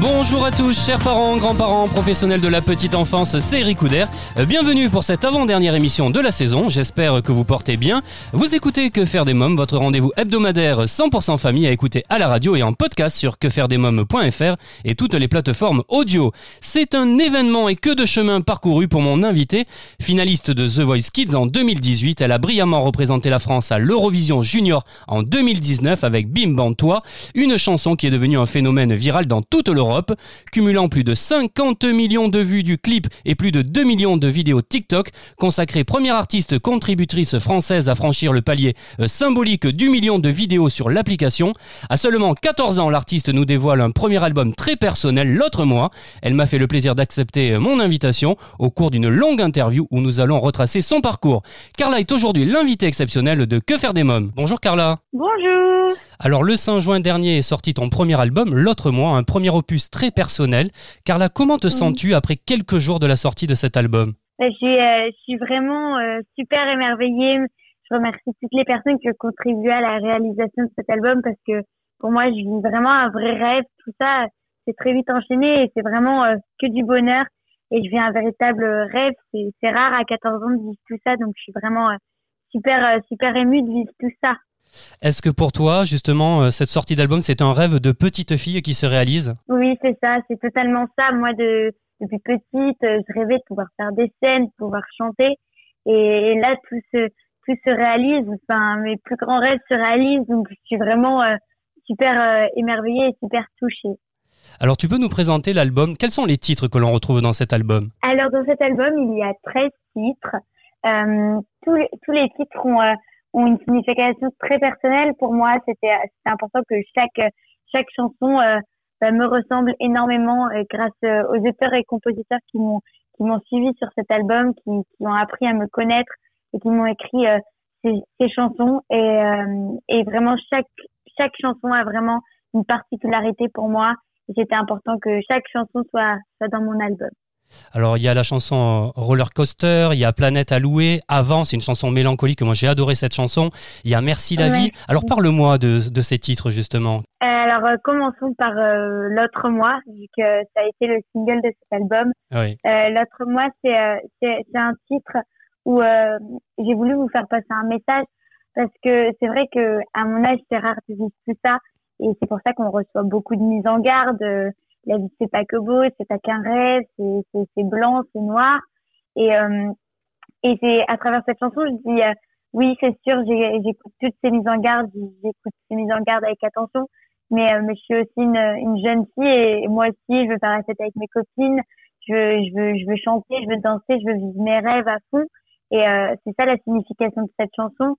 Bonjour à tous, chers parents, grands-parents, professionnels de la petite enfance, c'est Eric Couder. Euh, Bienvenue pour cette avant-dernière émission de la saison, j'espère que vous portez bien. Vous écoutez Que faire des mômes, votre rendez-vous hebdomadaire 100% famille à écouter à la radio et en podcast sur quefairedesmômes.fr et toutes les plateformes audio. C'est un événement et que de chemin parcouru pour mon invité, finaliste de The Voice Kids en 2018. Elle a brillamment représenté la France à l'Eurovision Junior en 2019 avec Bim Bam Toi, une chanson qui est devenue un phénomène viral dans toute l'Europe, cumulant plus de 50 millions de vues du clip et plus de 2 millions de vidéos TikTok, consacrée première artiste contributrice française à franchir le palier euh, symbolique du million de vidéos sur l'application. À seulement 14 ans, l'artiste nous dévoile un premier album très personnel l'autre mois. Elle m'a fait le plaisir d'accepter euh, mon invitation au cours d'une longue interview où nous allons retracer son parcours. Carla est aujourd'hui l'invitée exceptionnelle de Que faire des mômes. Bonjour Carla. Bonjour. Alors le 5 juin dernier est sorti ton premier album, L'autre mois, un premier opus très personnel. Carla, comment te sens-tu après quelques jours de la sortie de cet album? Je suis, euh, je suis vraiment euh, super émerveillée. Je remercie toutes les personnes qui ont contribué à la réalisation de cet album parce que pour moi, je vis vraiment un vrai rêve. Tout ça, c'est très vite enchaîné et c'est vraiment euh, que du bonheur. Et je vis un véritable rêve. C'est rare à 14 ans de vivre tout ça, donc je suis vraiment super, super émue de vivre tout ça. Est-ce que pour toi, justement, euh, cette sortie d'album, c'est un rêve de petite fille qui se réalise? Oui, c'est ça, c'est totalement ça. Moi, de, depuis petite, euh, je rêvais de pouvoir faire des scènes, de pouvoir chanter. Et, et là, tout se, tout se réalise. Enfin, mes plus grands rêves se réalisent. Donc, je suis vraiment euh, super euh, émerveillée et super touchée. Alors tu peux nous présenter l'album Quels sont les titres que l'on retrouve dans cet album? Alors, dans cet album, il y a 13 titres. Euh, tous, les, tous les titres ont, ont une signification très personnelle. Pour moi, c'était important que chaque, chaque chanson euh, bah, me ressemble énormément euh, grâce euh, aux auteurs et compositeurs qui m'ont qui m'ont suivi sur cet album, qui, qui ont appris à me connaître et qui m'ont écrit euh, ces, ces chansons. Et, et vraiment, chaque, chaque chanson a vraiment une particularité pour moi. C'était important que chaque chanson soit, soit dans mon album. Alors il y a la chanson Roller Coaster, il y a Planète à louer, Avant, c'est une chanson mélancolique, moi j'ai adoré cette chanson. Il y a Merci la Ouais. vie. Alors parle-moi de, de ces titres justement. Euh, alors, euh, commençons par euh, L'autre mois, vu que ça a été le single de cet album. Oui. Euh, L'autre mois, c'est un titre où j'ai voulu vous faire passer un message parce que c'est vrai que à mon âge, c'est rare de vivre tout ça et c'est pour ça qu'on reçoit beaucoup de mises en garde. La vie, c'est pas que beau, c'est pas qu'un rêve, c'est c'est- blanc, c'est noir. Et, euh, et c'est à travers cette chanson, je dis euh, oui, c'est sûr, j'écoute toutes ces mises en garde, j'écoute ces mises en garde avec attention, mais, euh, mais je suis aussi une, une jeune fille et moi aussi, je veux faire la fête avec mes copines, je veux, je veux, je veux chanter, je veux danser, je veux vivre mes rêves à fond. Et euh, c'est ça la signification de cette chanson.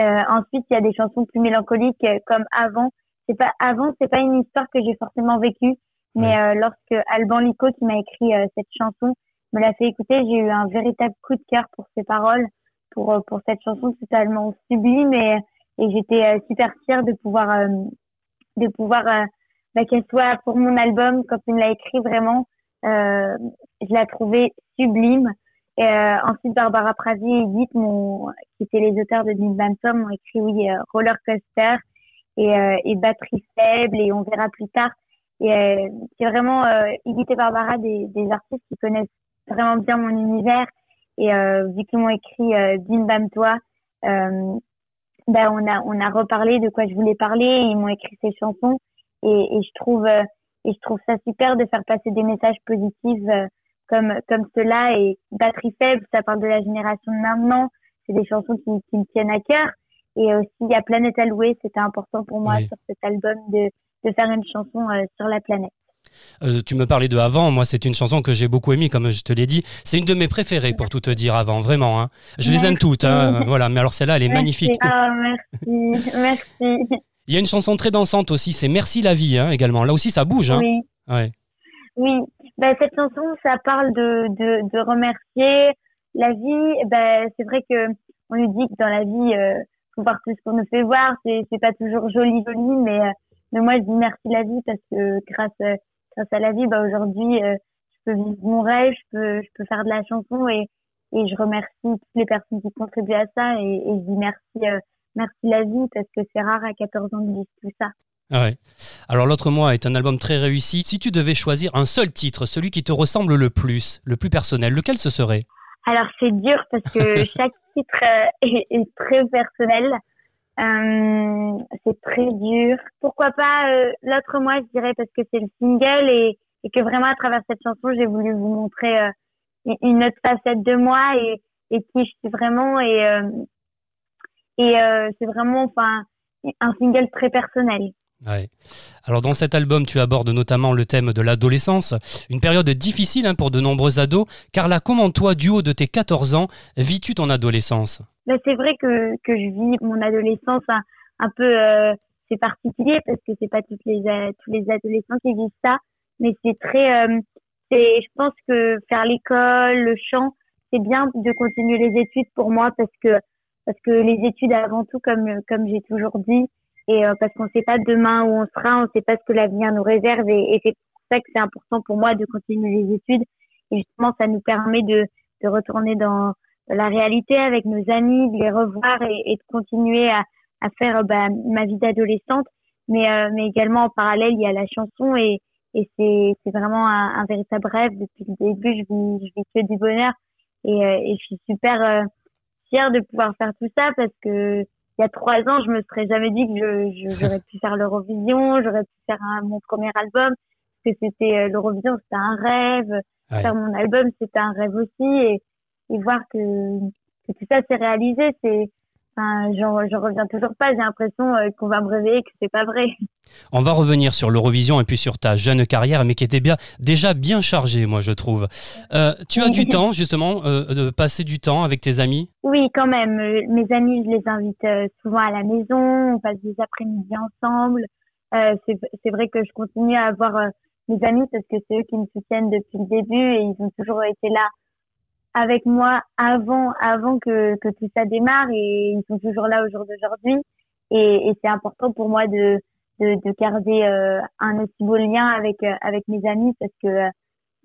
Euh, ensuite, il y a des chansons plus mélancoliques euh, comme Avant. C'est pas Avant, c'est pas une histoire que j'ai forcément vécue, mais euh, lorsque Alban Lico qui m'a écrit euh, cette chanson me l'a fait écouter, j'ai eu un véritable coup de cœur pour ses paroles, pour euh, pour cette chanson totalement sublime et, et j'étais euh, super fière de pouvoir euh, de pouvoir euh, bah, qu'elle soit pour mon album quand il me l'a écrit vraiment euh, je l'ai trouvé sublime. Et, euh, ensuite Barbara Pravi et Edith m'ont qui étaient les auteurs de Bam Tom m'ont écrit oui euh, Roller Coaster et, euh, et Batterie faible et on verra plus tard et euh, c'est vraiment euh, Edith Barbara des, des artistes qui connaissent vraiment bien mon univers. Et euh, vu qu'ils m'ont écrit euh, Bim Bam Toi euh, ben on a on a reparlé de quoi je voulais parler. Et ils m'ont écrit ces chansons. Et, et je trouve euh, et je trouve ça super de faire passer des messages positifs euh, comme comme cela. Et batterie faible ça parle de la génération de maintenant. C'est des chansons qui, qui me tiennent à cœur. Et aussi il y a Planète à louer c'était important pour moi Oui. sur cet album de de faire une chanson euh, sur la planète Euh, tu me parlais de Avant, moi c'est une chanson que j'ai beaucoup aimée, comme je te l'ai dit. C'est une de mes préférées pour tout te dire Avant, vraiment. hein. Je les aime toutes, hein, voilà. Mais alors celle-là, elle est magnifique. ah merci merci Il y a une chanson très dansante aussi, c'est Merci la vie hein, également. Là aussi ça bouge. Oui Ouais. Oui, ben, cette chanson, ça parle de, de, de remercier, la vie, ben, c'est vrai que on nous dit que dans la vie, euh, faut voir tout ce qu'on nous fait voir. C'est, c'est pas toujours joli, joli, mais, euh, mais moi, je dis merci la vie parce que grâce, euh, grâce à la vie, bah, aujourd'hui, euh, je peux vivre mon rêve, je peux, je peux faire de la chanson et, et je remercie toutes les personnes qui contribuent à ça et, et je dis merci, merci la vie parce que c'est rare à 14 ans de vivre tout ça. Ah ouais. Alors l'autre mois est un album très réussi. Si tu devais choisir un seul titre, celui qui te ressemble le plus, le plus personnel, lequel ce serait? Alors c'est dur parce que chaque titre euh, est, est très personnel. Euh, c'est très dur. Pourquoi pas euh, l'autre mois, je dirais, parce que c'est le single et, et, que vraiment à travers cette chanson, j'ai voulu vous montrer euh, une autre facette de moi et, et qui je suis vraiment. Et, euh, et c'est vraiment enfin, un single très personnel. Alors dans cet album, tu abordes notamment le thème de l'adolescence, une période difficile hein, pour de nombreux ados, car là, comment toi, du haut de tes 14 ans, vis-tu ton adolescence? Ben, C'est vrai que, que je vis mon adolescence un, peu, euh, c'est particulier parce que c'est pas toutes les, tous les adolescents qui vivent ça, mais c'est très, euh, c'est, je pense que faire l'école, le chant, c'est bien de continuer les études pour moi parce que parce que les études avant tout, comme comme j'ai toujours dit, et euh, parce qu'on ne sait pas demain où on sera, on ne sait pas ce que l'avenir nous réserve. Et, et c'est pour ça que c'est important pour moi de continuer les études. Et justement ça nous permet de, de retourner dans la réalité avec nos amis, de les revoir et, et de continuer à, à faire bah, ma vie d'adolescente, mais euh, mais également en parallèle il y a la chanson et et c'est c'est vraiment un, un, véritable rêve. Depuis le début je vis je vis que du bonheur. Et, euh, et je suis super euh, fière de pouvoir faire tout ça parce que il y a trois ans, je me serais jamais dit que j'aurais pu faire l'Eurovision, j'aurais pu faire un, mon premier album, que c'était euh, l'Eurovision, c'était un rêve. Ouais. Faire mon album, c'était un rêve aussi, et, et voir que, que tout ça s'est réalisé, c'est Enfin, je reviens toujours pas. J'ai l'impression euh, qu'on va me réveiller que c'est pas vrai. On va revenir sur l'Eurovision et puis sur ta jeune carrière, mais qui était bien, déjà bien chargée, moi je trouve. Euh, tu as du temps justement euh, de passer du temps avec tes amis? Oui, quand même. Mes amis, je les invite souvent à la maison. On passe des après-midi ensemble. c'est vrai que je continue à avoir mes amis parce que c'est eux qui me soutiennent depuis le début et ils ont toujours été là avec moi avant avant que, que tout ça démarre et ils sont toujours là au jour d'aujourd'hui. Et, et c'est important pour moi de de, de garder euh, un aussi beau lien avec euh, avec mes amis parce que euh,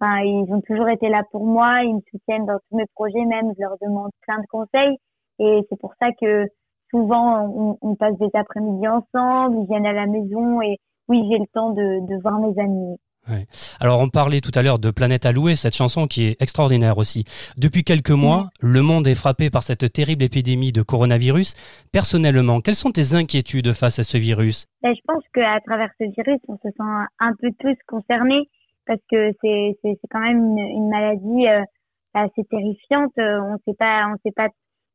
enfin ils ont toujours été là pour moi ils me soutiennent dans tous mes projets même je leur demande plein de conseils. Et c'est pour ça que souvent on, on passe des après-midi ensemble ils viennent à la maison et oui j'ai le temps de de voir mes amis Ouais. Alors on parlait tout à l'heure de Planète Allouée, cette chanson qui est extraordinaire aussi. Depuis quelques mois, mmh. le monde est frappé par cette terrible épidémie de coronavirus. Personnellement, quelles sont tes inquiétudes face à ce virus? Ben, Je pense qu'à travers ce virus, on se sent un peu tous concernés parce que c'est quand même une, une maladie euh, assez terrifiante. On sait pas, on sait pas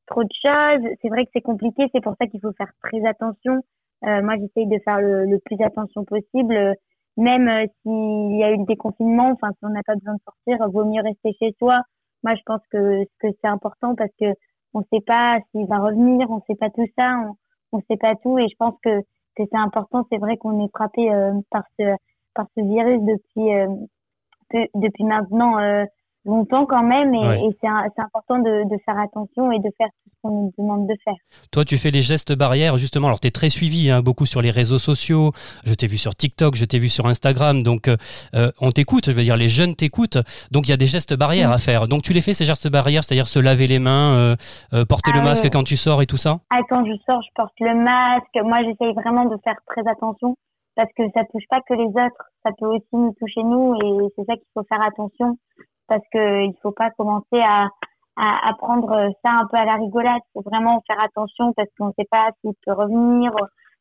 trop de choses. C'est vrai que c'est compliqué, c'est pour ça qu'il faut faire très attention. Euh, moi, j'essaye de faire le, le, plus attention possible même euh, s'il y a eu le déconfinement, enfin si on n'a pas besoin de sortir, vaut mieux rester chez soi. Moi, je pense que que c'est important parce que on ne sait pas s'il va revenir, on ne sait pas tout ça, on ne sait pas tout, et je pense que c'est important. C'est vrai qu'on est frappé euh, par ce par ce virus depuis euh, de, depuis maintenant euh, longtemps quand même et, ouais. et c'est important de, de, faire attention et de faire tout ce qu'on nous demande de faire. Toi, tu fais les gestes barrières justement. Alors, tu es très suivi hein, beaucoup sur les réseaux sociaux. Je t'ai vu sur TikTok, je t'ai vu sur Instagram. Donc, euh, on t'écoute. Je veux dire, les jeunes t'écoutent. Donc, il y a des gestes barrières à faire. Donc, tu les fais ces gestes barrières, c'est-à-dire se laver les mains, euh, euh, porter ah, le masque quand tu sors et tout ça? Ah, quand je sors, je porte le masque. Moi, j'essaye vraiment de faire très attention parce que ça touche pas que les autres, ça peut aussi nous toucher nous et c'est ça qu'il faut faire attention parce que il faut pas commencer à, à, à, prendre ça un peu à la rigolade. Il faut vraiment faire attention parce qu'on ne sait pas s'il peut revenir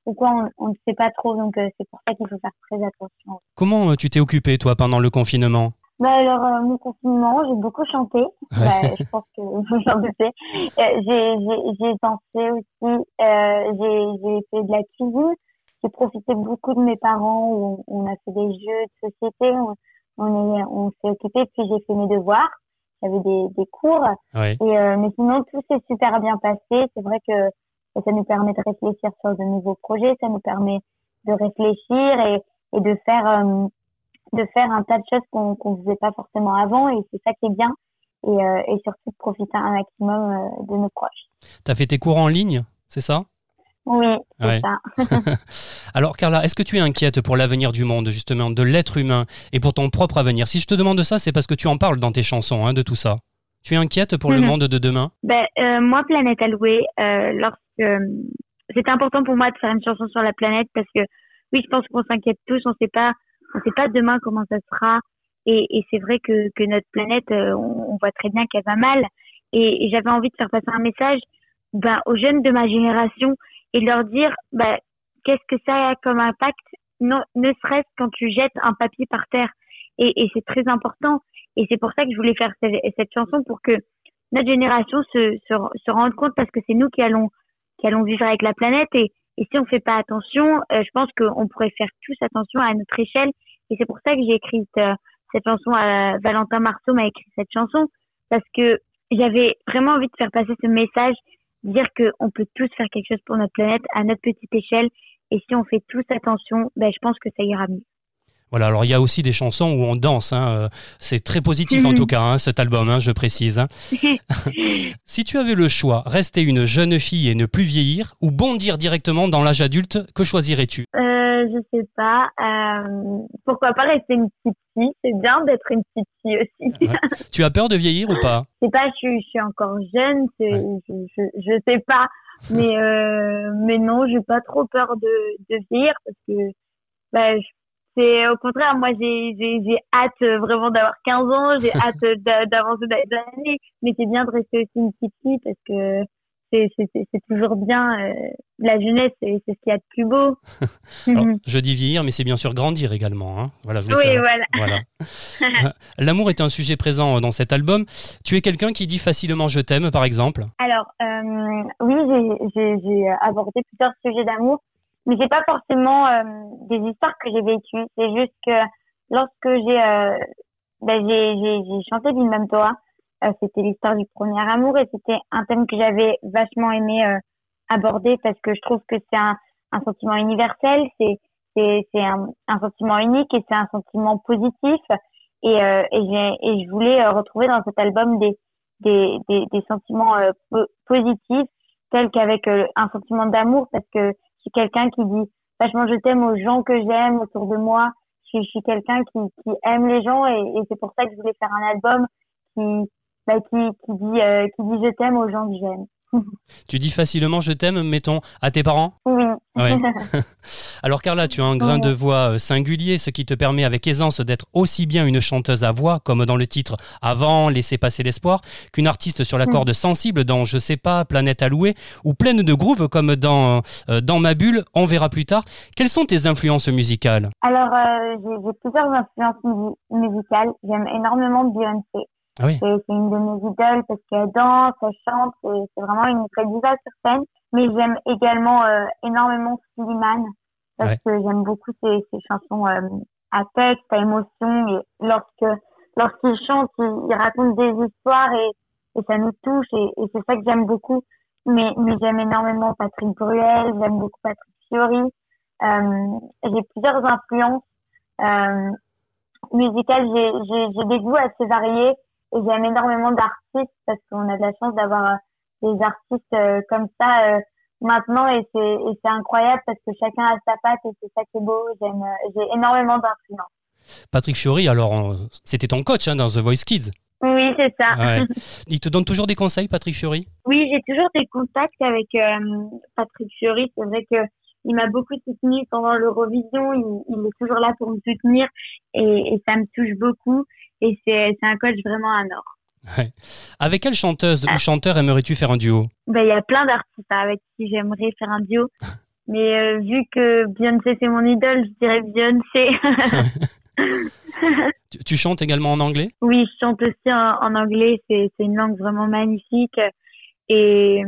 ou quoi, on, ne sait pas trop. Donc euh, c'est pour ça qu'il faut faire très attention. Comment euh, tu t'es occupé toi pendant le confinement? Bah alors, euh, mon confinement, j'ai beaucoup chanté. Bah, je pense que vous en doutez. J'ai dansé aussi. Euh, j'ai fait de la cuisine. J'ai profité beaucoup de mes parents. Où on a fait des jeux de société. On, on est, on s'est occupé, puis j'ai fait mes devoirs. J'avais des, des cours. Oui. Et, euh, mais sinon, tout s'est super bien passé. C'est vrai que ça nous permet de réfléchir sur de nouveaux projets. Ça nous permet de réfléchir et, et de faire, euh, de faire un tas de choses qu'on qu'on faisait pas forcément avant. Et c'est ça qui est bien. et, euh, et surtout de profiter un maximum euh, de nos proches. T'as fait tes cours en ligne, c'est ça? Oui, c'est Ouais. ça. Alors Carla, est-ce que tu es inquiète pour l'avenir du monde, justement, de l'être humain et pour ton propre avenir? Si je te demande ça, c'est parce que tu en parles dans tes chansons, hein, de tout ça. Tu es inquiète pour le Mhm. monde de demain? Ben, euh, moi, Planète Allouée, euh, lorsque euh, c'était important pour moi de faire une chanson sur la planète parce que oui, je pense qu'on s'inquiète tous, on sait pas, on sait pas demain comment ça sera, et, et c'est vrai que, que notre planète, euh, on, on voit très bien qu'elle va mal, et, et j'avais envie de faire passer un message ben, aux jeunes de ma génération et leur dire ben, qu'est-ce que ça a comme impact, non, ne serait-ce quand tu jettes un papier par terre, et, c'est très important, et c'est pour ça que je voulais faire cette, chanson pour que notre génération se, se, se rende compte parce que c'est nous qui allons, qui allons vivre avec la planète. Et, si on fait pas attention, euh, je pense qu'on pourrait faire tous attention à notre échelle. Et c'est pour ça que j'ai écrit euh, cette chanson. À, Valentin Marceau m'a écrit cette chanson parce que j'avais vraiment envie de faire passer ce message, dire qu'on peut tous faire quelque chose pour notre planète à notre petite échelle et si on fait tous attention, ben, je pense que ça ira mieux. Voilà, alors il y a aussi des chansons où on danse, hein, euh, c'est très positif en Mhm. tout cas, hein, cet album, hein, je précise. Si tu avais le choix, rester une jeune fille et ne plus vieillir, ou bondir directement dans l'âge adulte, que choisirais-tu? Euh, je sais pas. Euh, pourquoi pas rester une petite fille? C'est bien d'être une petite fille aussi. Ouais. Tu as peur de vieillir ou pas? Je sais pas, je, suis- je suis encore jeune, c'est, je, je, je sais pas. Mais, euh, mais non, j'ai pas trop peur de, de vieillir parce que bah, c'est au contraire, moi j'ai, j'ai, j'ai hâte euh, vraiment d'avoir 15 ans, j'ai hâte d'a- d'avancer dans les années. Mais c'est bien de rester aussi une petite fille parce que c'est, toujours bien. euh, la jeunesse, c'est, ce qu'il y a de plus beau. Alors, Mhm. Je dis vieillir, mais c'est bien sûr grandir également. hein. Voilà, je voulais oui, savoir. voilà. Voilà. L'amour est un sujet présent dans cet album. Tu es quelqu'un qui dit facilement je t'aime, par exemple? Alors, euh, oui, j'ai- abordé plusieurs sujets d'amour, mais c'est pas forcément euh, des histoires que j'ai vécues. C'est juste que lorsque j'ai euh, ben, chanté d'une même toi, euh, c'était l'histoire du premier amour et c'était un thème que j'avais vachement aimé euh, aborder parce que je trouve que c'est un, un sentiment universel, c'est c'est un, un sentiment unique et c'est un sentiment positif. Et euh, et, et je voulais euh, retrouver dans cet album des des, des, des sentiments euh, po- positifs tels qu'avec euh, un sentiment d'amour parce que je suis quelqu'un qui dit vachement je t'aime aux gens que j'aime autour de moi. Je je suis quelqu'un qui, qui aime les gens et, et c'est pour ça que je voulais faire un album qui bah, qui, qui dit euh, qui dit je t'aime aux gens que j'aime. Tu dis facilement je t'aime, mettons, à tes parents? Oui. Ouais. Alors Carla, tu as un grain de voix euh, singulier, ce qui te permet avec aisance d'être aussi bien une chanteuse à voix, comme dans le titre Avant, laissez passer l'espoir, qu'une artiste sur la Mm. corde sensible dans Je sais pas, Planète allouée, ou pleine de groove comme dans, euh, dans Ma bulle, on verra plus tard. Quelles sont tes influences musicales? Alors euh, j'ai plusieurs influences musi- musicales. J'aime énormément Beyoncé Ah oui. C'est c'est une de mes idoles parce qu'elle danse, elle chante, c'est c'est vraiment une vraie diva sur scène. Mais j'aime également euh, énormément Slimane parce Ouais. que j'aime beaucoup ses, ses chansons euh, à texte, à émotion. Et lorsque lorsqu'il chante, il, il raconte des histoires et, et ça nous touche et, et c'est ça que j'aime beaucoup. Mais, mais j'aime énormément Patrick Bruel, j'aime beaucoup Patrick Fiori. Euh, j'ai plusieurs influences euh, musicales. J'ai j'ai- j'ai des goûts assez variés et j'aime énormément d'artistes parce qu'on a de la chance d'avoir euh, des artistes euh, comme ça euh, maintenant et c'est et c'est incroyable parce que chacun a sa patte et c'est ça qui est beau. J'aime j'ai énormément d'influence. Patrick Fiori, alors c'était ton coach hein, dans The Voice Kids. Oui, c'est ça. Ouais. Il te donne toujours des conseils, Patrick Fiori? Oui, j'ai toujours des contacts avec euh, Patrick Fiori. C'est vrai que il m'a beaucoup soutenu pendant l'Eurovision. Il, il est toujours là pour me soutenir et, et ça me touche beaucoup. Et c'est un coach vraiment un or. Ouais. Avec quelle chanteuse ou chanteur aimerais-tu faire un duo? Ben, il y a plein d'artistes avec qui j'aimerais faire un duo. Mais euh, vu que Beyoncé c'est mon idole, je dirais Beyoncé. tu, tu chantes également en anglais? Oui, je chante aussi en, en anglais. C'est une langue vraiment magnifique. Et,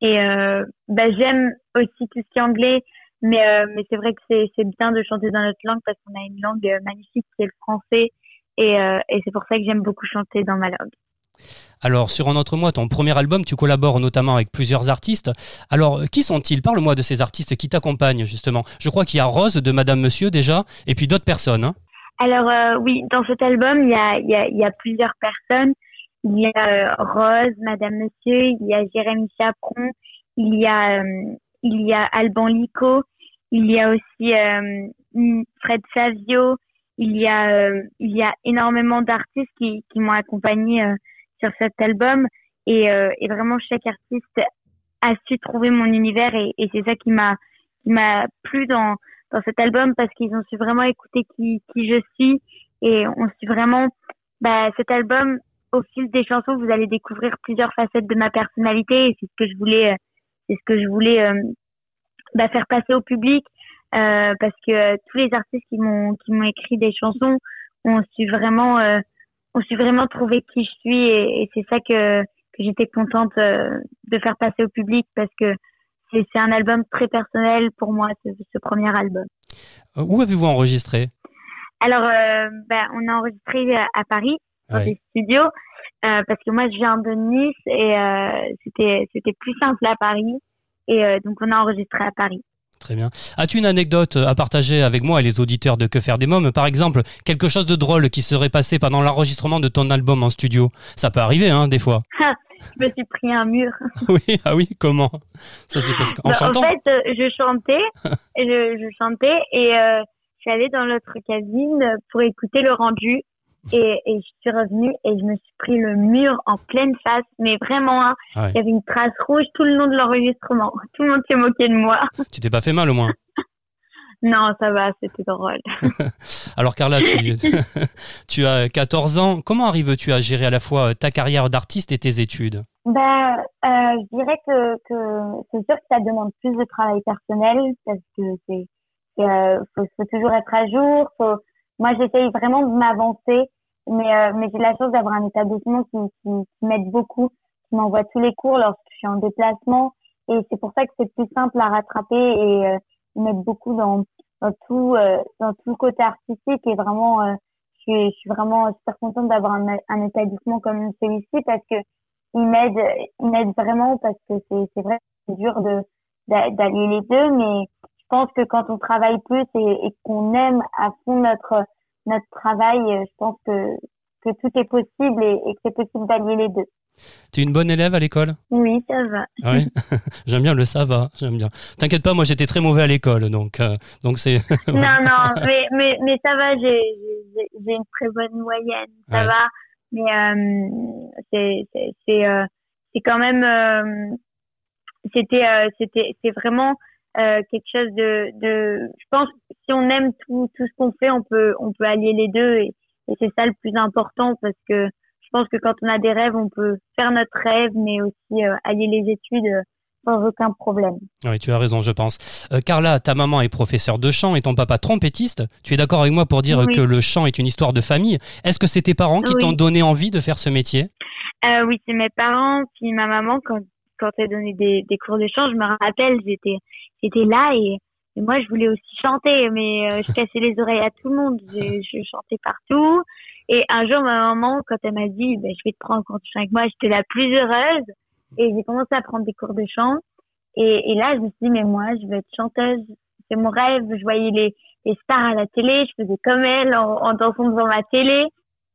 et euh, ben, j'aime aussi tout ce qui est anglais. Mais, euh, mais c'est vrai que c'est bien de chanter dans notre langue parce qu'on a une langue magnifique qui est le français. Et, euh, et c'est pour ça que j'aime beaucoup chanter dans ma langue. Alors, sur Un autre mois, ton premier album, tu collabores notamment avec plusieurs artistes. Alors, qui sont-ils? Parle-moi de ces artistes qui t'accompagnent, justement. Je crois qu'il y a Rose de Madame Monsieur déjà, et puis d'autres personnes. hein. Alors euh, oui, dans cet album, il y a, il y, a, il y a plusieurs personnes, il y a euh, Rose, Madame Monsieur, il y a Jérémy Chaperon, il y a euh, il y a Alban Lico, il y a aussi Fred Savio, il y a il y a énormément d'artistes qui qui m'ont accompagné sur cet album. Et, et vraiment chaque artiste a su trouver mon univers et, et c'est ça qui m'a qui m'a plu dans dans cet album parce qu'ils ont su vraiment écouter qui qui je suis. Et on su vraiment bah, cet album au fil des chansons vous allez découvrir plusieurs facettes de ma personnalité et c'est ce que je voulais euh, c'est ce que je voulais euh, bah, faire passer au public euh, parce que euh, tous les artistes qui m'ont qui m'ont écrit des chansons ont su vraiment ont su vraiment trouver qui je suis et, et c'est ça que que j'étais contente de faire passer au public parce que c'est un album très personnel pour moi, ce, ce premier album. Où avez-vous enregistré? Alors, euh, ben, on a enregistré à, Paris, dans des studios, euh, parce que moi, je viens de Nice et euh, c'était c'était plus simple à Paris. Et euh, donc, on a enregistré à Paris. Très bien. As-tu une anecdote à partager avec moi et les auditeurs de Que faire des mômes? Par exemple, quelque chose de drôle qui serait passé pendant l'enregistrement de ton album en studio Ça peut arriver, hein, des fois. je me suis pris un mur. oui, ah oui, comment? Ça c'est parce qu'en bah, chantant. En fait, euh, je chantais, je, je, chantais et euh, je suis allée dans l'autre cabine pour écouter le rendu et, et, je suis revenue et je me suis pris le mur en pleine face, mais vraiment, hein, Ah ouais. il y avait une trace rouge tout le long de l'enregistrement. Tout le monde s'est moqué de moi. Tu t'es pas fait mal au moins Non, ça va, c'était drôle. Alors Carla, tu, tu as 14 ans. Comment arrives-tu à gérer à la fois ta carrière d'artiste et tes études? Ben, euh, je dirais que, que c'est sûr que ça demande plus de travail personnel parce que c'est, c'est, euh, faut, faut toujours être à jour. Faut... Moi, j'essaye vraiment de m'avancer, mais, euh, mais j'ai la chance d'avoir un établissement qui, qui, m'aide beaucoup, qui m'envoie tous les cours lorsque je suis en déplacement, et c'est pour ça que c'est plus simple à rattraper et euh, ils m'aident beaucoup dans, dans tout, euh, dans tout le côté artistique. Et vraiment, euh, je suis, vraiment super contente d'avoir un, un établissement comme celui-ci parce que il m'aide, il m'aide vraiment parce que c'est, c'est vrai, c'est dur de, d'a- d'allier les deux, mais je pense que quand on travaille plus et qu'on aime à fond notre, notre travail, euh, je pense que, que tout est possible et, et que c'est possible d'allier les deux. Tu es une bonne élève à l'école? Oui, ça va. Oui, j'aime bien le ça va, j'aime bien. T'inquiète pas, moi j'étais très mauvais à l'école, donc euh, donc c'est non, non, mais, mais, mais ça va, j'ai, une très bonne moyenne, ça Ouais. va. Mais euh, c'est, c'est, c'est, euh, c'est quand même, euh, c'était, euh, c'était, c'est vraiment euh, quelque chose de, de, je pense, que si on aime tout, tout ce qu'on fait, on peut, on peut allier les deux et, et c'est ça le plus important parce que je pense que quand on a des rêves, on peut faire notre rêve, mais aussi euh, allier les études euh, sans aucun problème. Oui, tu as raison, je pense. Euh, Carla, ta maman est professeure de chant et ton papa trompettiste. Tu es d'accord avec moi pour dire Oui. que le chant est une histoire de famille. Est-ce que c'est tes parents qui Oui. t'ont donné envie de faire ce métier? Euh, oui, c'est mes parents, puis ma maman, quand, quand elle donnait des, des cours de chant, je me rappelle, j'étais, j'étais là et, et moi, je voulais aussi chanter, mais euh, je cassais les oreilles à tout le monde. Je, je chantais partout. Et un jour, ma maman, quand elle m'a dit, ben, je vais te prendre en cours de chant avec moi, j'étais la plus heureuse. Et j'ai commencé à prendre des cours de chant. Et, et là, je me suis dit, mais moi, je veux être chanteuse. C'est mon rêve. Je voyais les, les stars à la télé. Je faisais comme elles en, en dansant devant ma télé.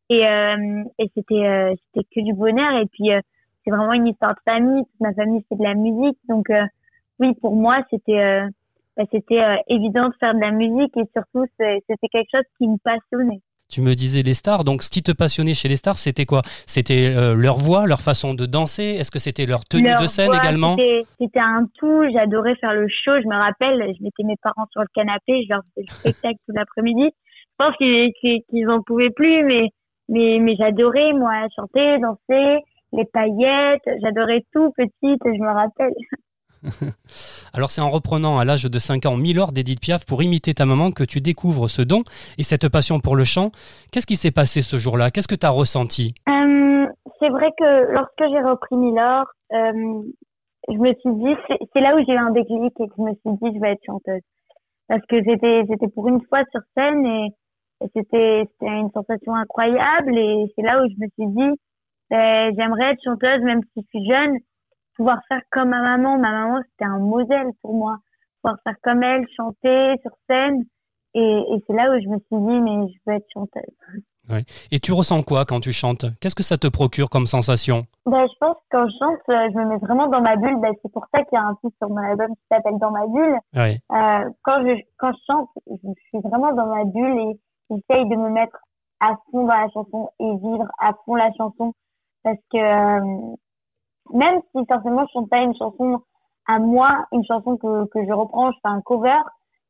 Et, euh, et c'était, euh, c'était que du bonheur. Et puis, euh, c'est vraiment une histoire de famille. Toute ma famille fait de la musique. Donc, euh, oui, pour moi, c'était, euh, bah, c'était euh, évident de faire de la musique. Et surtout, c'était quelque chose qui me passionnait. Tu me disais les stars, donc ce qui te passionnait chez les stars, c'était quoi? C'était euh, leur voix, leur façon de danser? Est-ce que c'était leur tenue Leur de scène voix, également? C'était un tout. J'adorais faire le show. Je me rappelle, je mettais mes parents sur le canapé, je leur faisais le spectacle tout l'après-midi. Je pense qu'ils qu'ils qu'ils en pouvaient plus, mais mais mais j'adorais moi chanter, danser, les paillettes. J'adorais tout petite. Je me rappelle. Alors c'est en reprenant à l'âge de 5 ans Milord d'Edith Piaf pour imiter ta maman que tu découvres ce don et cette passion pour le chant. Qu'est-ce qui s'est passé ce jour-là? Qu'est-ce que tu as ressenti? Euh, c'est vrai que lorsque j'ai repris Milord, euh, je me suis dit, c'est là où j'ai eu un déclic et que je me suis dit, je vais être chanteuse. Parce que j'étais, pour une fois sur scène et, c'était une sensation incroyable et c'est là où je me suis dit, ben, j'aimerais être chanteuse même si je suis jeune, pouvoir faire comme ma maman. Ma maman, c'était un modèle pour moi. Pouvoir faire comme elle, chanter sur scène. Et, et c'est là où je me suis dit, mais je veux être chanteuse. Et tu ressens quoi quand tu chantes? Qu'est-ce que ça te procure comme sensation? Bah, Je pense que quand je chante, euh, je me mets vraiment dans ma bulle. Bah, c'est pour ça qu'il y a un titre sur mon album qui s'appelle Dans ma bulle. Euh, quand, je, quand je chante, je suis vraiment dans ma bulle et j'essaye de me mettre à fond dans la chanson et vivre à fond la chanson. Parce que euh, même si forcément je chante pas une chanson à moi, une chanson que, que je reprends, je fais un cover,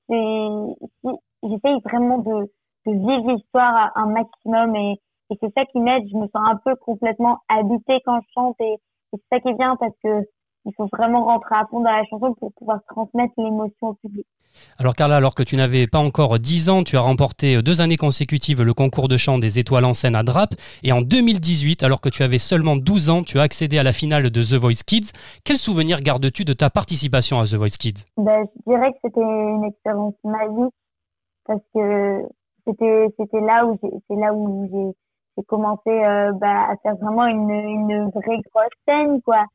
c'est j'essaye vraiment de de vivre l'histoire un maximum et, et c'est ça qui m'aide. Je me sens un peu complètement habitée quand je chante et, c'est ça qui est bien parce que il faut vraiment rentrer à fond dans la chanson pour pouvoir transmettre l'émotion au public. Alors Carla, alors que tu n'avais pas encore 10 ans, tu as remporté deux années consécutives le concours de chant des étoiles en scène à Drape. Et en 2018, alors que tu avais seulement 12 ans, tu as accédé à la finale de The Voice Kids. Quel souvenir gardes-tu de ta participation à The Voice Kids? Ben, Je dirais que c'était une expérience magique parce que c'était c'était là où c'est là où j'ai j'ai commencé euh, bah, à faire vraiment une une vraie grosse scène quoi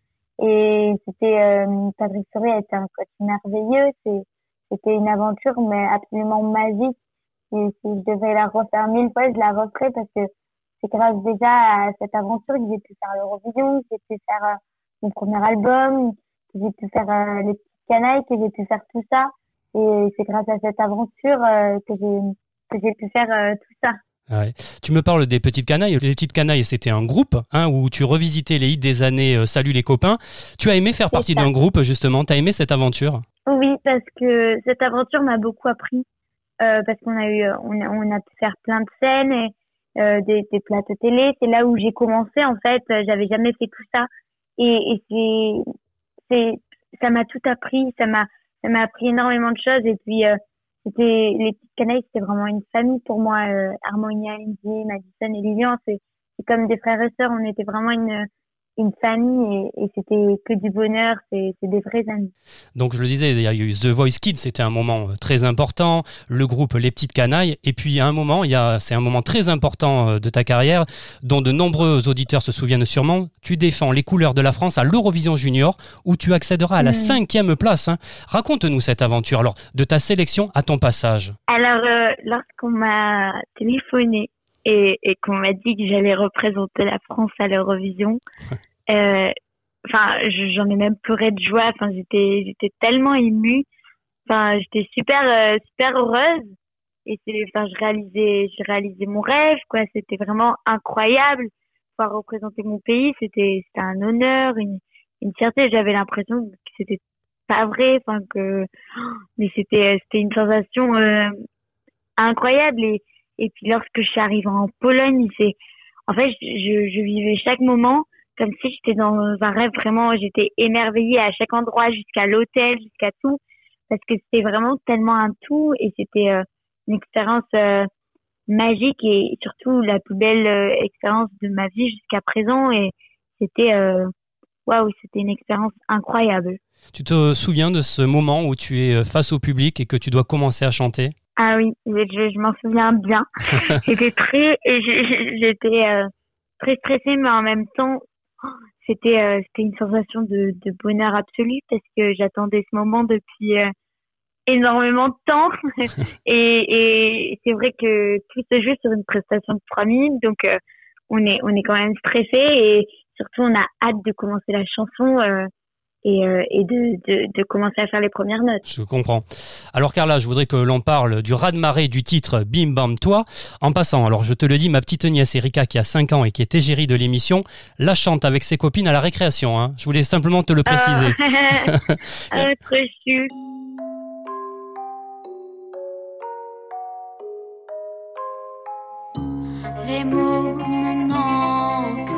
et c'était euh, Patrick Fiori était un coach merveilleux. C'était une aventure mais absolument magique. Et si je devais la refaire mille fois je la referais parce que c'est grâce déjà à cette aventure que j'ai pu faire l'Eurovision que j'ai pu faire euh, mon premier album que j'ai pu faire euh, les petites canailles que j'ai pu faire tout ça. Et c'est grâce à cette aventure que j'ai que j'ai pu faire euh, tout ça. Ouais. Tu me parles des Petites Canailles. Les Petites Canailles, c'était un groupe hein, où tu revisitais les hits des années euh, Salut les copains. Tu as aimé faire partie d'un groupe, justement. Tu as aimé cette aventure? Oui, parce que cette aventure m'a beaucoup appris. Euh, parce qu'on a eu, on a, on a, pu faire plein de scènes et euh, des, des plateaux télé. C'est là où j'ai commencé, en fait. J'avais jamais fait tout ça. Et, et c'est, ça m'a tout appris. Ça m'a, ça m'a appris énormément de choses. Et puis, euh, c'était les petites canailles, c'était vraiment une famille pour moi. Euh, Harmonia, Lindsay, Madison et Lilian, c'est comme des frères et sœurs. On était vraiment une une famille et, et c'était que du bonheur, c'est des vrais amis. Donc je le disais, il y a eu The Voice Kids, c'était un moment euh, très important, le groupe Les Petites Canailles, et puis à un moment, il y a, c'est un moment très important euh, de ta carrière, dont de nombreux auditeurs se souviennent sûrement, tu défends les couleurs de la France à l'Eurovision Junior, où tu accéderas à la cinquième place. Hein. Raconte-nous cette aventure, alors, de ta sélection à ton passage. Alors, euh, lorsqu'on m'a téléphoné et, et qu'on m'a dit que j'allais représenter la France à l'Eurovision. euh, enfin, j'en ai même pleuré de joie. Enfin, j'étais, j'étais tellement émue. Enfin, j'étais super, euh, super heureuse. Et c'est, enfin, je réalisais, je réalisais mon rêve, quoi. C'était vraiment incroyable. Pouvoir représenter mon pays, c'était, c'était un honneur, une, une fierté. J'avais l'impression que c'était pas vrai, enfin que, mais c'était, c'était une sensation euh, incroyable. Et, et puis lorsque je suis arrivée en Pologne, c'est, en fait, je, vivais chaque moment comme si j'étais dans un rêve vraiment. J'étais émerveillée à chaque endroit, jusqu'à l'hôtel, jusqu'à tout, parce que c'était vraiment tellement un tout et c'était euh, une expérience euh, magique et surtout la plus belle euh, expérience de ma vie jusqu'à présent. Et c'était waouh, c'était une expérience incroyable. Tu te souviens de ce moment où tu es face au public et que tu dois commencer à chanter? Ah oui, je, je m'en souviens bien. j'étais très, j'étais euh, très stressée, mais en même temps, c'était euh, c'était une sensation de, de bonheur absolu parce que j'attendais ce moment depuis euh, énormément de temps. et et c'est vrai que tout se joue sur une prestation de trois minutes, donc on est on est quand même stressé et surtout on a hâte de commencer la chanson et, euh, et de, de, de, commencer à faire les premières notes. Je comprends. Alors Carla, je voudrais que l'on parle du raz-de-marée du titre Bim Bam Toi. En passant, alors je te le dis, ma petite nièce Erika qui a 5 ans et qui est égérie de l'émission, la chante avec ses copines à la récréation. Hein. Je voulais simplement te le préciser. ah, Les mots me manquent,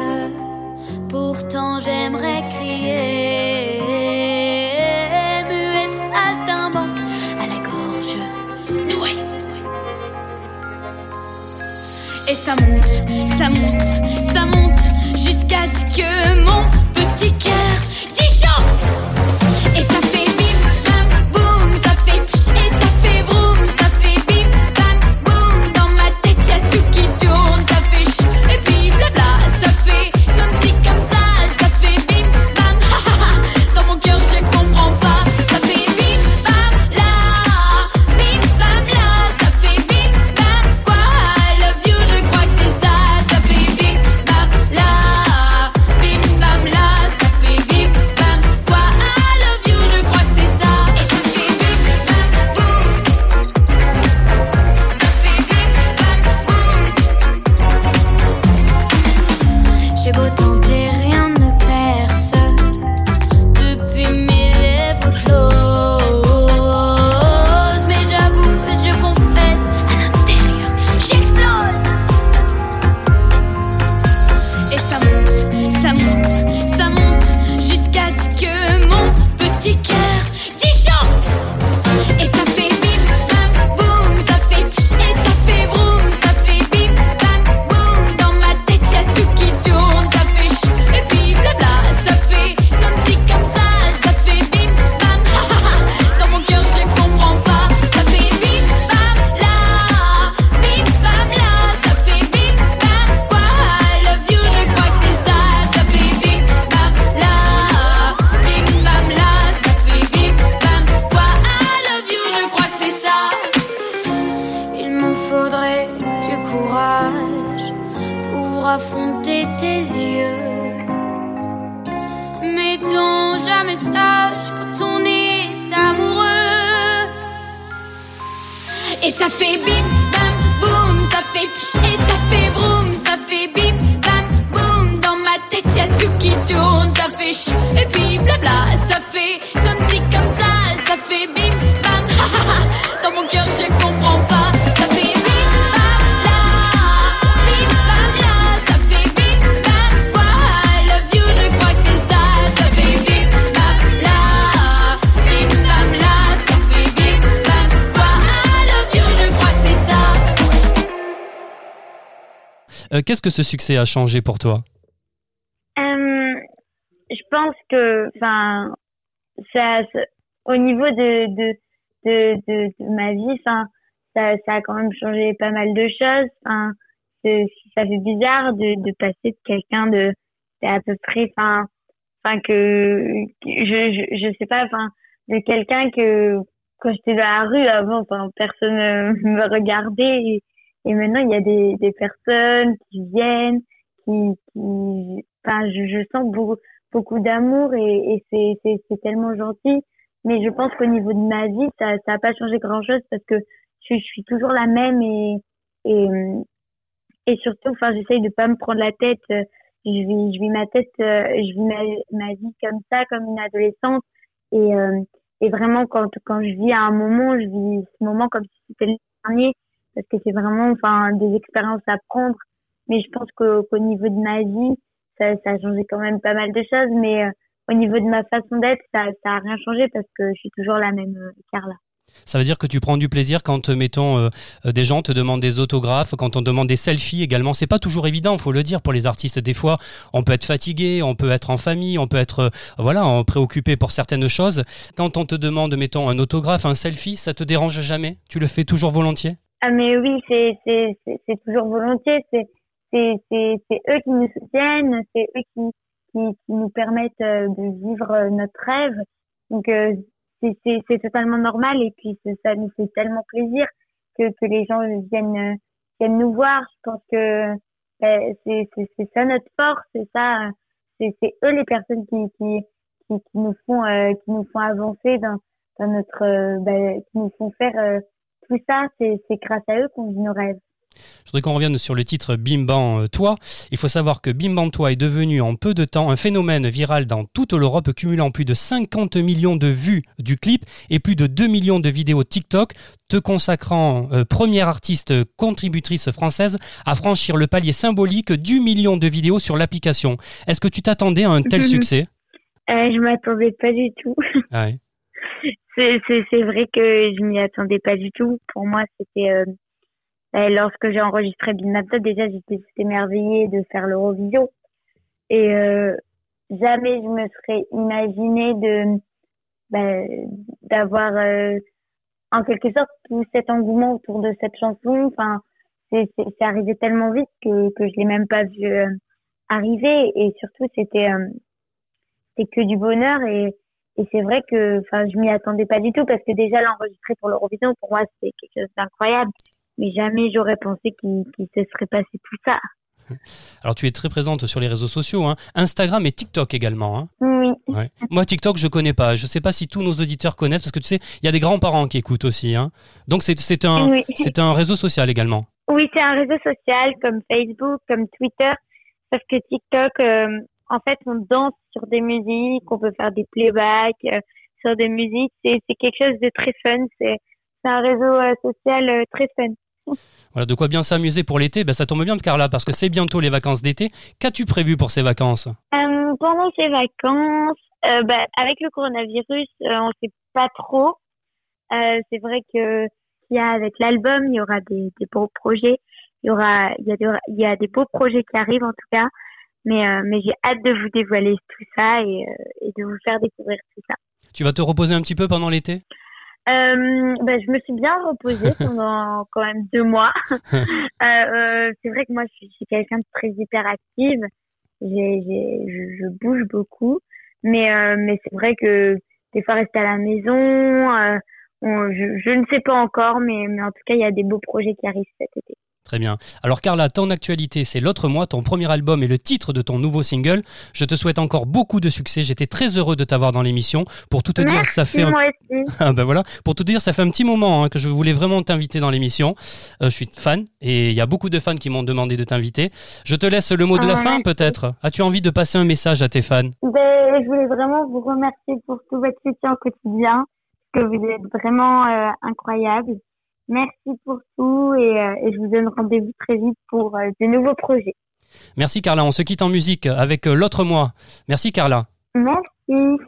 pourtant j'aimerais crier. Ça monte, ça monte, ça monte ça fait bim bam boum, ça fait pch et ça fait vroom, ça fait bim bam boum. Dans ma tête y a tout qui tourne, ça fait ch et puis blabla, ça fait comme si comme ça, ça fait bim Euh, Qu'est-ce que ce succès a changé pour toi? Euh, je pense que, enfin, ça, au niveau de, de, de, de, ma vie, ça, a quand même changé pas mal de choses. Enfin, ça fait bizarre de, passer de quelqu'un de, à peu près, enfin, que, je, je, je sais pas, enfin, de quelqu'un que quand j'étais dans la rue avant, personne euh, me regardait et maintenant il y a des, des personnes qui viennent, qui, qui, enfin, je, je sens beaucoup, beaucoup d'amour et, et c'est, tellement gentil. Mais je pense qu'au niveau de ma vie, ça, ça a pas changé grand chose parce que je, suis toujours la même et, et, et surtout, enfin, j'essaye de pas me prendre la tête. Je vis, je vis ma tête, euh, je vis ma, ma vie comme ça, comme une adolescente. Et, euh, et vraiment, quand, quand je vis à un moment, je vis ce moment comme si c'était le dernier parce que c'est vraiment, enfin, des expériences à prendre. Mais je pense qu'au niveau de ma vie, ça, ça a changé quand même pas mal de choses. Mais euh, au niveau de ma façon d'être, ça, ça a rien changé parce que je suis toujours la même euh, Carla. Ça veut dire que tu prends du plaisir quand, euh, mettons, des gens te demandent des autographes, quand on demande des selfies également. C'est pas toujours évident, faut le dire, pour les artistes. Des fois, on peut être fatigué, on peut être en famille, on peut être, voilà, préoccupé pour certaines choses. Quand on te demande, mettons, un autographe, un selfie, ça te dérange jamais? Tu le fais toujours volontiers? Ah mais oui, c'est c'est toujours volontiers. C'est c'est c'est eux qui nous soutiennent, c'est eux qui qui qui nous permettent euh, de vivre euh, notre rêve. Donc euh, c'est c'est totalement normal et puis ça nous fait tellement plaisir que que les gens viennent euh, viennent nous voir. Je pense que ben, c'est c'est ça notre force, c'est ça. C'est c'est eux les personnes qui qui qui, nous font euh, qui nous font avancer dans dans notre ben, qui nous font faire tout ça, c'est grâce à eux qu'on vit nos rêves. Je voudrais qu'on revienne sur le titre Bim Bam euh, Toi. Il faut savoir que Bim Bam Toi est devenu en peu de temps un phénomène viral dans toute l'Europe, cumulant plus de 50 millions de vues du clip et plus de 2 millions de vidéos TikTok, te consacrant euh, première artiste contributrice française à franchir le palier symbolique du million de vidéos sur l'application. Est-ce que tu t'attendais à un tel succès? Euh, je m'attendais pas du tout. Ouais. C'est c'est c'est vrai que je m'y attendais pas du tout. Pour moi, c'était euh, euh, lorsque j'ai enregistré Bill Maptop, déjà j'étais émerveillée de faire l'Eurovision et euh, jamais je me serais imaginé de bah, d'avoir euh, en quelque sorte tout cet engouement autour de cette chanson. Enfin, c'est c'est c'est arrivé tellement vite que que je l'ai même pas vu euh, arriver et surtout c'était euh, c'était que du bonheur et et c'est vrai que enfin je m'y attendais pas du tout parce que déjà l'enregistrer pour l'Eurovision pour moi c'était quelque chose d'incroyable mais jamais j'aurais pensé qu'il se serait passé tout ça Alors tu es très présente sur les réseaux sociaux, hein. Instagram et TikTok également. hein. oui Ouais. Moi, TikTok, je connais pas. Je sais pas si tous nos auditeurs connaissent parce que tu sais, il y a des grands-parents qui écoutent aussi. Hein. Donc, c'est c'est un, oui c'est un réseau social également. oui c'est un réseau social comme Facebook comme Twitter sauf que TikTok euh, en fait on danse sur des musiques on peut faire des playbacks euh, sur des musiques c'est c'est quelque chose de très fun c'est c'est un réseau euh, social euh, très fun Voilà, de quoi bien s'amuser pour l'été. Ben, ça tombe bien, Carla, parce que c'est bientôt les vacances d'été. Qu'as-tu prévu pour ces vacances? Euh, pendant ces vacances, euh, bah, avec le coronavirus, euh, on sait pas trop. C'est vrai que y a avec l'album, il y aura des, des beaux projets. Il y aura, il y a il y a des beaux projets qui arrivent en tout cas. Mais, euh, mais j'ai hâte de vous dévoiler tout ça et, euh, et de vous faire découvrir tout ça. Tu vas te reposer un petit peu pendant l'été? Euh, bah, je me suis bien reposée pendant quand même deux mois. euh, c'est vrai que moi, je suis, quelqu'un de très hyperactive. J'ai, j'ai, je, je bouge beaucoup, mais euh, mais c'est vrai que des fois rester à la maison, on- je, je ne sais pas encore, mais mais en tout cas, il y a des beaux projets qui arrivent cet été. Très bien. Alors Carla, ton actualité, c'est L'autre mois, ton premier album et le titre de ton nouveau single. Je te souhaite encore beaucoup de succès. J'étais très heureux de t'avoir dans l'émission. Pour tout te dire, ça fait un... Ah ben voilà. Pour tout te dire, ça fait un petit moment hein, que je voulais vraiment t'inviter dans l'émission. Euh, je suis fan et il y a beaucoup de fans qui m'ont demandé de t'inviter. Je te laisse le mot de la Ah, fin peut-être. As-tu envie de passer un message à tes fans? Ben, je voulais vraiment vous remercier pour tout votre soutien au quotidien, parce que vous êtes vraiment euh, incroyables. Merci pour tout et, euh, et je vous donne rendez-vous très vite pour euh, de nouveaux projets. Merci Carla. On se quitte en musique avec euh, L'autre mois. Merci Carla. Merci.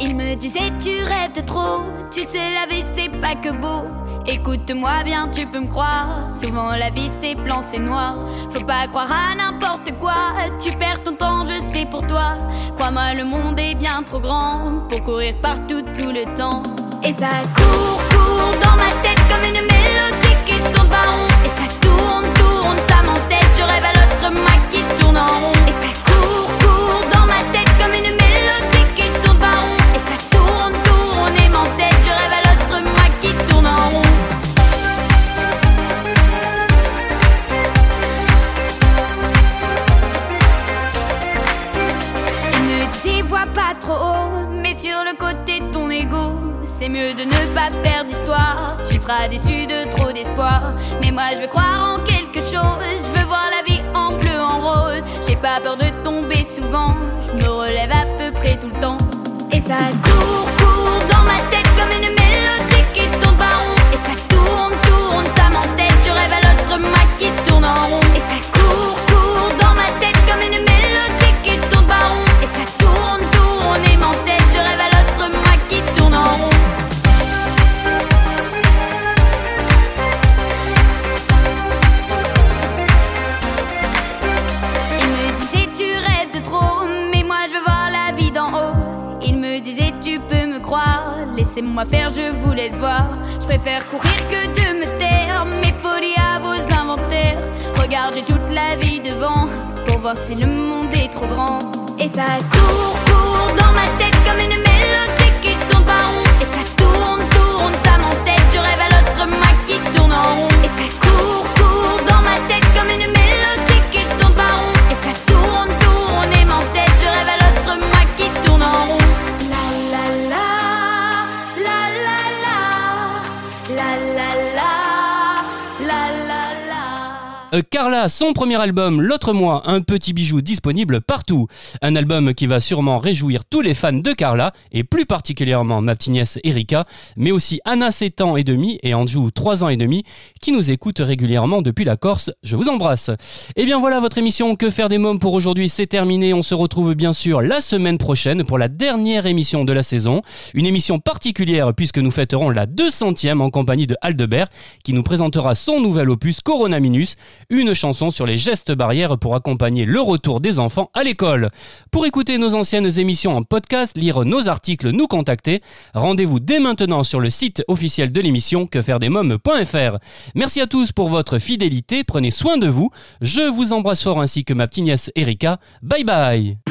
Il me disait tu rêves de trop, tu sais la vie c'est pas que beau. Écoute-moi bien, tu peux me croire. Souvent la vie c'est blanc, c'est noir. Faut pas croire à n'importe quoi. Tu perds ton temps, je sais pour toi. Crois-moi, le monde est bien trop grand pour courir partout tout le temps. Et ça court, court dans ma tête comme une mélodie qui tourne pas rond. Et ça tourne, tourne, ça m'entête. Je rêve à l'autre moi qui tourne en rond. C'est mieux de ne pas faire d'histoire. Tu seras déçu de trop d'espoir, mais moi je veux croire en quelque chose. Je veux voir la vie en bleu, en rose. J'ai pas peur de tomber souvent, je me relève à peu près tout le temps. Et ça court, la, la Carla, son premier album, L'autre mois, un petit bijou disponible partout. Un album qui va sûrement réjouir tous les fans de Carla, et plus particulièrement ma petite nièce Erika, mais aussi Anna 7 ans et demi et Anjou 3 ans et demi, qui nous écoutent régulièrement depuis la Corse. Je vous embrasse. Et bien voilà, votre émission Que faire des mômes pour aujourd'hui, c'est terminé. On se retrouve bien sûr la semaine prochaine pour la dernière émission de la saison. Une émission particulière puisque nous fêterons la 200e en compagnie de Aldebert, qui nous présentera son nouvel opus Corona Minus, une chanson sur les gestes barrières pour accompagner le retour des enfants à l'école. Pour écouter nos anciennes émissions en podcast, lire nos articles, nous contacter, rendez-vous dès maintenant sur le site officiel de l'émission quefairedesmoms.fr. Merci à tous pour votre fidélité, prenez soin de vous, je vous embrasse fort ainsi que ma petite nièce Erika. Bye bye